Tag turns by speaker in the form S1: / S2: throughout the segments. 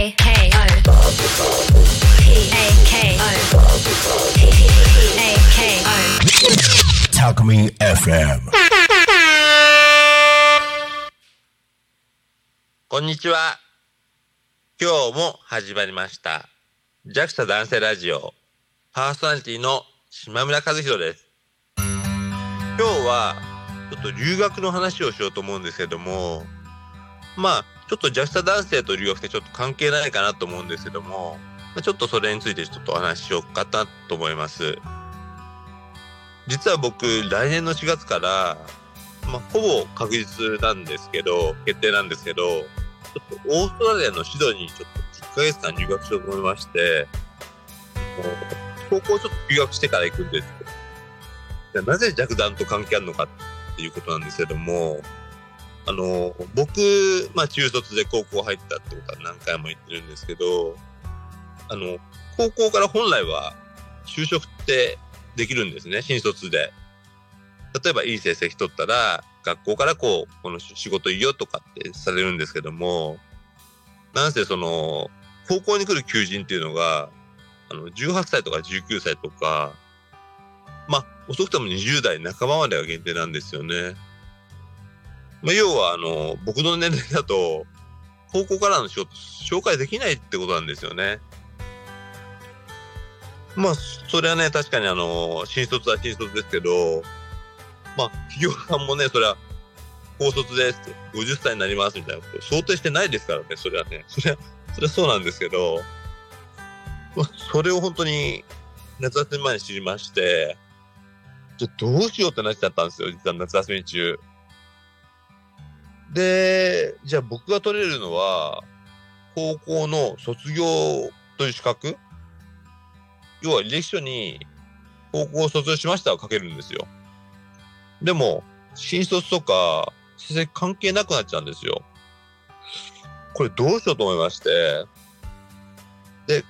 S1: A K O P A K O P A K O
S2: Talkme FM.
S3: こんにちは。今日も始まりました。JAXA 男性ラジオパーソナリティの島村和弘です。今日はちょっと留学の話をしようと思うんですけども、まあちょっと JAXA 男性と留学ってちょっと関係ないかなと思うんですけども、まちょっとそれについてちょっとお話ししようかなと思います。実は僕来年の4月からまあ、ほぼ確実なんですけど、決定なんですけど、ちょっとオーストラリアのシドニーにちょっと1ヶ月間留学しようと思いまして、高校ちょっと留学してから行くんですよ。でなぜ弱弾と関係あるのかっていうことなんですけども、あの、僕、まあ中卒で高校入ったってことは何回も言ってるんですけど、あの、高校から本来は就職ってできるんですね、新卒で。例えばいい成績取ったら、学校からこう、この仕事いいよとかってされるんですけども、なんせその、高校に来る求人っていうのが、あの、18歳とか19歳とか、まあ、遅くても20代半ばまでが限定なんですよね。まあ、要は、あの、僕の年齢だと、高校からの仕事、紹介できないってことなんですよね。まあ、それはね、確かにあの、新卒は新卒ですけど、まあ、企業さんもね、それは、高卒ですって、50歳になりますみたいなこと想定してないですからね、それはね。それは、それはそうなんですけど、まあ、それを本当に夏休み前に知りまして、じゃどうしようってなっちゃったんですよ、実は夏休み中。で、じゃあ僕が取れるのは、高校の卒業という資格？要は履歴書に、高校を卒業しましたを書けるんですよ。でも、新卒とか、成績関係なくなっちゃうんですよ。これどうしようと思いまして。で、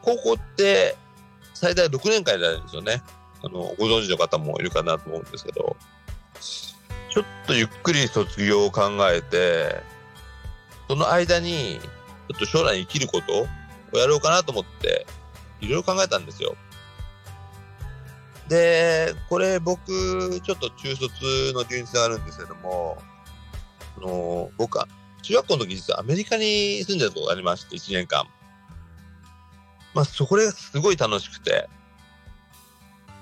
S3: 高校って最大6年間になるんですよね。あの、ご存知の方もいるかなと思うんですけど、ちょっとゆっくり卒業を考えて、その間に、ちょっと将来生きることをやろうかなと思って、いろいろ考えたんですよ。で、これ僕、ちょっと中卒の理由につながるんですけども、あの僕は中学校の時実はアメリカに住んでたことがありまして、1年間。まあ、そこがすごい楽しくて。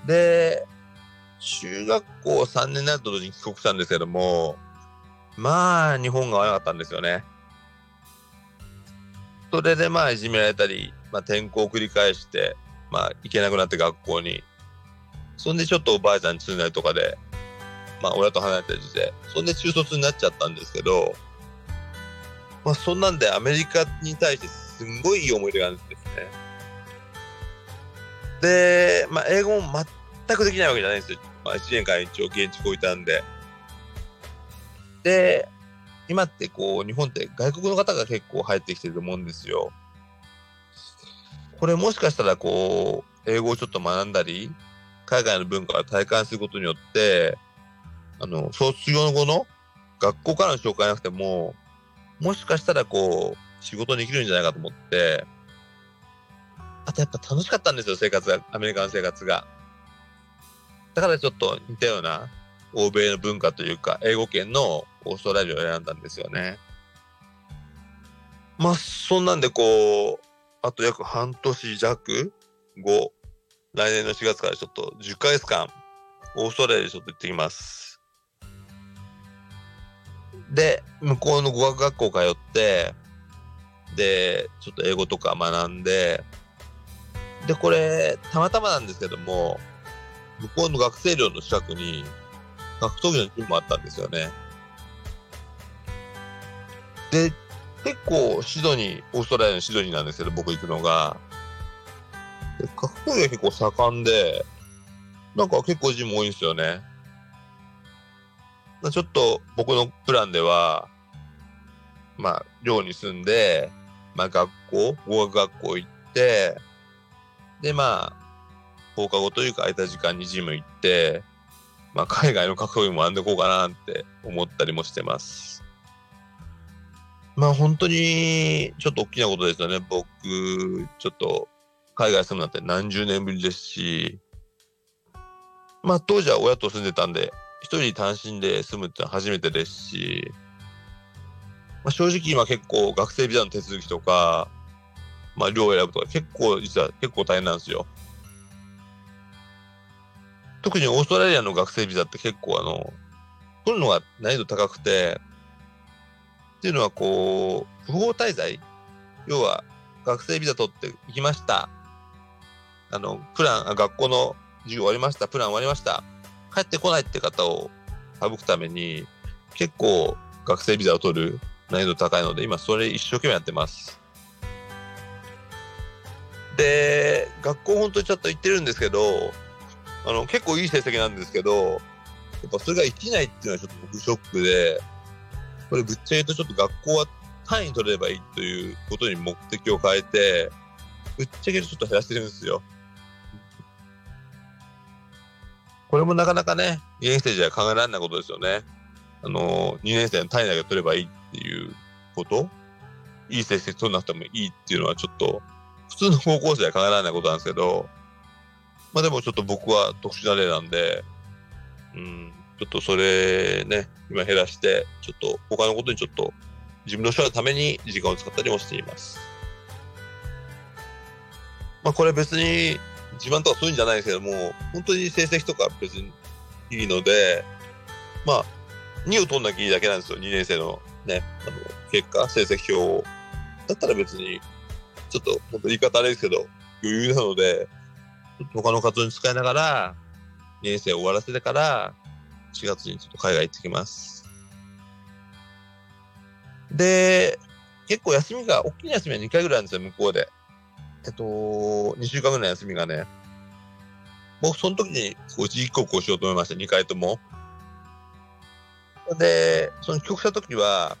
S3: で、中学校3年になると同時に帰国したんですけども、まあ、日本が合わなかったんですよね。それでまあ、いじめられたり、まあ、転校を繰り返して、まあ、行けなくなって学校に。そんでちょっとおばあちゃんに住んだりとかで、まあ親と離れたりして、そんで中卒になっちゃったんですけど、まあそんなんでアメリカに対してすんごいいい思い出があるんですね。で、まあ英語も全くできないわけじゃないんですよ。まあ1年間一応現地こいたんで。で、今ってこう日本って外国の方が結構入ってきてると思うんですよ。これもしかしたらこう、英語をちょっと学んだり、海外の文化を体感することによって、あの、卒業後の学校からの紹介なくても、もしかしたらこう、仕事に生きるんじゃないかと思って、あとやっぱ楽しかったんですよ、生活が、アメリカの生活が。だからちょっと似たような欧米の文化というか、英語圏のオーストラリアを選んだんですよね。まあ、そんなんでこう、あと約半年弱後、来年の4月からちょっと10ヶ月間、オーストラリアにちょっと行ってきます。で、向こうの語学学校通って、で、ちょっと英語とか学んで、で、これ、たまたまなんですけども、向こうの学生寮の近くに、格闘技のジムもあったんですよね。で、結構シドニー、オーストラリアのシドニーなんですけど、僕行くのが、で格闘技が結構盛んで、なんか結構ジム多いんですよね。ちょっと僕のプランでは、まあ、寮に住んで、まあ学校、語学学校行って、でまあ、放課後というか空いた時間にジム行って、まあ海外の格闘技も編んでこうかなって思ったりもしてます。まあ本当にちょっと大きなことですよね。僕、ちょっと海外住むなんて何十年ぶりですし、まあ当時は親と住んでたんで、一人単身で住むってのは初めてですし、まあ、正直今結構学生ビザの手続きとか、まあ寮を選ぶとか結構実は結構大変なんですよ。特にオーストラリアの学生ビザって結構あの、取るのが難易度高くて、っていうのはこう、不法滞在要は学生ビザ取って行きました。あの、プラン、あ学校の授業終わりました。プラン終わりました。帰ってこないって方を省くために、結構学生ビザを取る難易度高いので、今それ一生懸命やってます。で、学校本当にちょっと行ってるんですけど、あの、結構いい成績なんですけど、やっぱそれが生きないっていうのはちょっと僕ショックで、これぶっちゃけ言うとちょっと学校は単位取れればいいということに目的を変えて、ぶっちゃけちょっと減らしてるんですよ。これもなかなかね、2年生じゃ考えられないことですよね。あの、2年生の単位だけ取ればいいっていうこといい成績取らなくてもいいっていうのはちょっと、普通の高校生は考えられないことなんですけど、まあでもちょっと僕は特殊な例なんで、うん、ちょっとそれね、今減らして、ちょっと他のことにちょっと自分の将来のために時間を使ったりもしています。まあこれ別に自慢とかそういうんじゃないですけども、本当に成績とか別にいいので、まあ、2を取んなきゃいいだけなんですよ、2年生のね、あの、結果、成績表を。だったら別に、ちょっと、本当言い方あれですけど、余裕なので、他の活動に使いながら、2年生を終わらせてから、4月にちょっと海外行ってきます。で、結構休みが、大きな休みは2回ぐらいあるんですよ、向こうで。えっと、2週間ぐらい休みがね。僕、その時に、こう、一時帰国をしようと思いました、2回とも。で、その帰国した時は、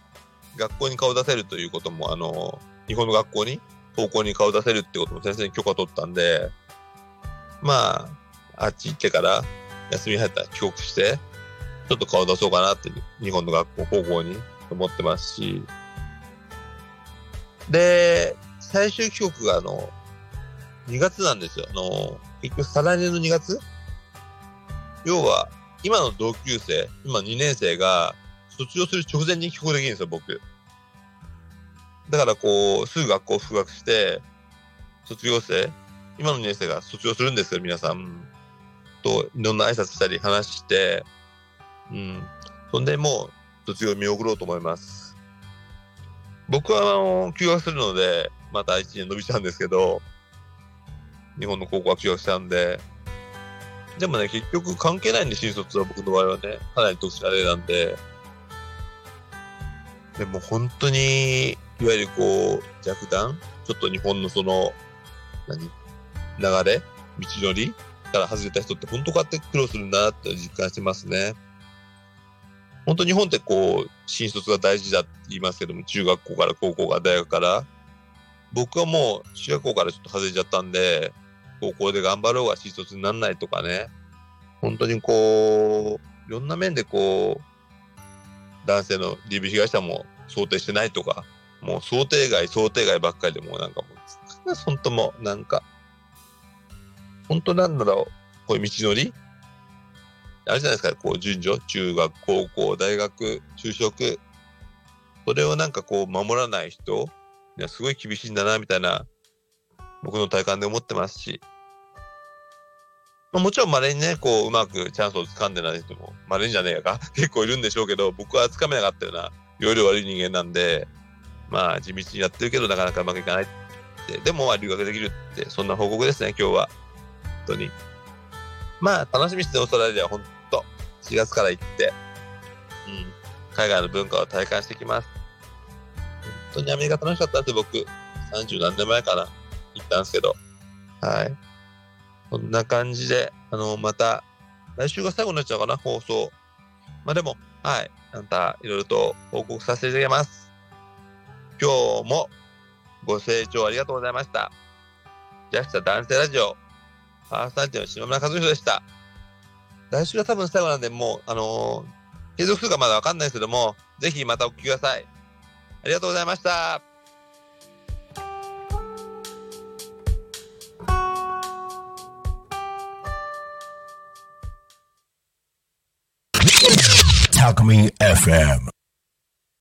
S3: 学校に顔出せるということも、あの、日本の学校に、高校に顔出せるってことも先生に許可取ったんで、まあ、あっち行ってから休み入ったら帰国して、ちょっと顔出そうかなって日本の学校、高校に思ってますし、で、最終帰国があの、2月なんですよ。あの、結局再来年の2月？要は、今の同級生、今2年生が卒業する直前に帰国できるんですよ、僕。だからこう、すぐ学校を復学して、卒業生、今の2年生が卒業するんですよ、皆さん。と、いろんな挨拶したり話して、うん。そんでもう、卒業見送ろうと思います。僕は、あの、休学するので、また1年伸びちゃうんですけど、日本の高校は休学したんで、でもね、結局関係ないんで、新卒は僕の場合はね、かなり特殊な例なんで、でも本当に、いわゆるこう、弱弾？ちょっと日本のその、何？れ道のりから外れた人って本当こうやって苦労するんだなって実感してますね。本当日本ってこう、新卒が大事だって言いますけども、中学校から高校から大学から、僕はもう中学校からちょっと外れちゃったんで、高校で頑張ろうが新卒にならないとかね、本当にこう、いろんな面でこう、男性の DV 被害者も想定してないとか、もう想定外、想定外ばっかりでもうなんかもう、本当もうなんか、本当なんだろう、こういう道のり？あれじゃないですか、こう順序、中学、高校、大学、就職、それをなんかこう守らない人、いやすごい厳しいんだな、みたいな、僕の体感で思ってますし、まあ、もちろん稀にね、こう、うまくチャンスを掴んでない人も、稀にじゃねえか、結構いるんでしょうけど、僕は掴めなかったような、容量悪い人間なんで、まあ、地道にやってるけど、なかなかうまくいかないって、でも、まあ、留学できるって、そんな報告ですね、今日は。当に。まあ、楽しみですね、オーストラリアは、本当4月から行って、うん、海外の文化を体感してきます。本当にアメリカ楽しかったんですよ、僕。30何年前かな。行ったんですけど。はい。こんな感じで、あの、また、来週が最後になっちゃうかな、放送。まあでも、はい。あんた、いろいろと報告させていただきます。今日もご清聴ありがとうございました。ジャスタ男性ラジオ、パーソナリティの島村和弘でした。来週が多分最後なんで、もう、あのー、継続するかまだわかんないですけども、ぜひまたお聞きください。ありがとうございました。
S2: Talk Me FM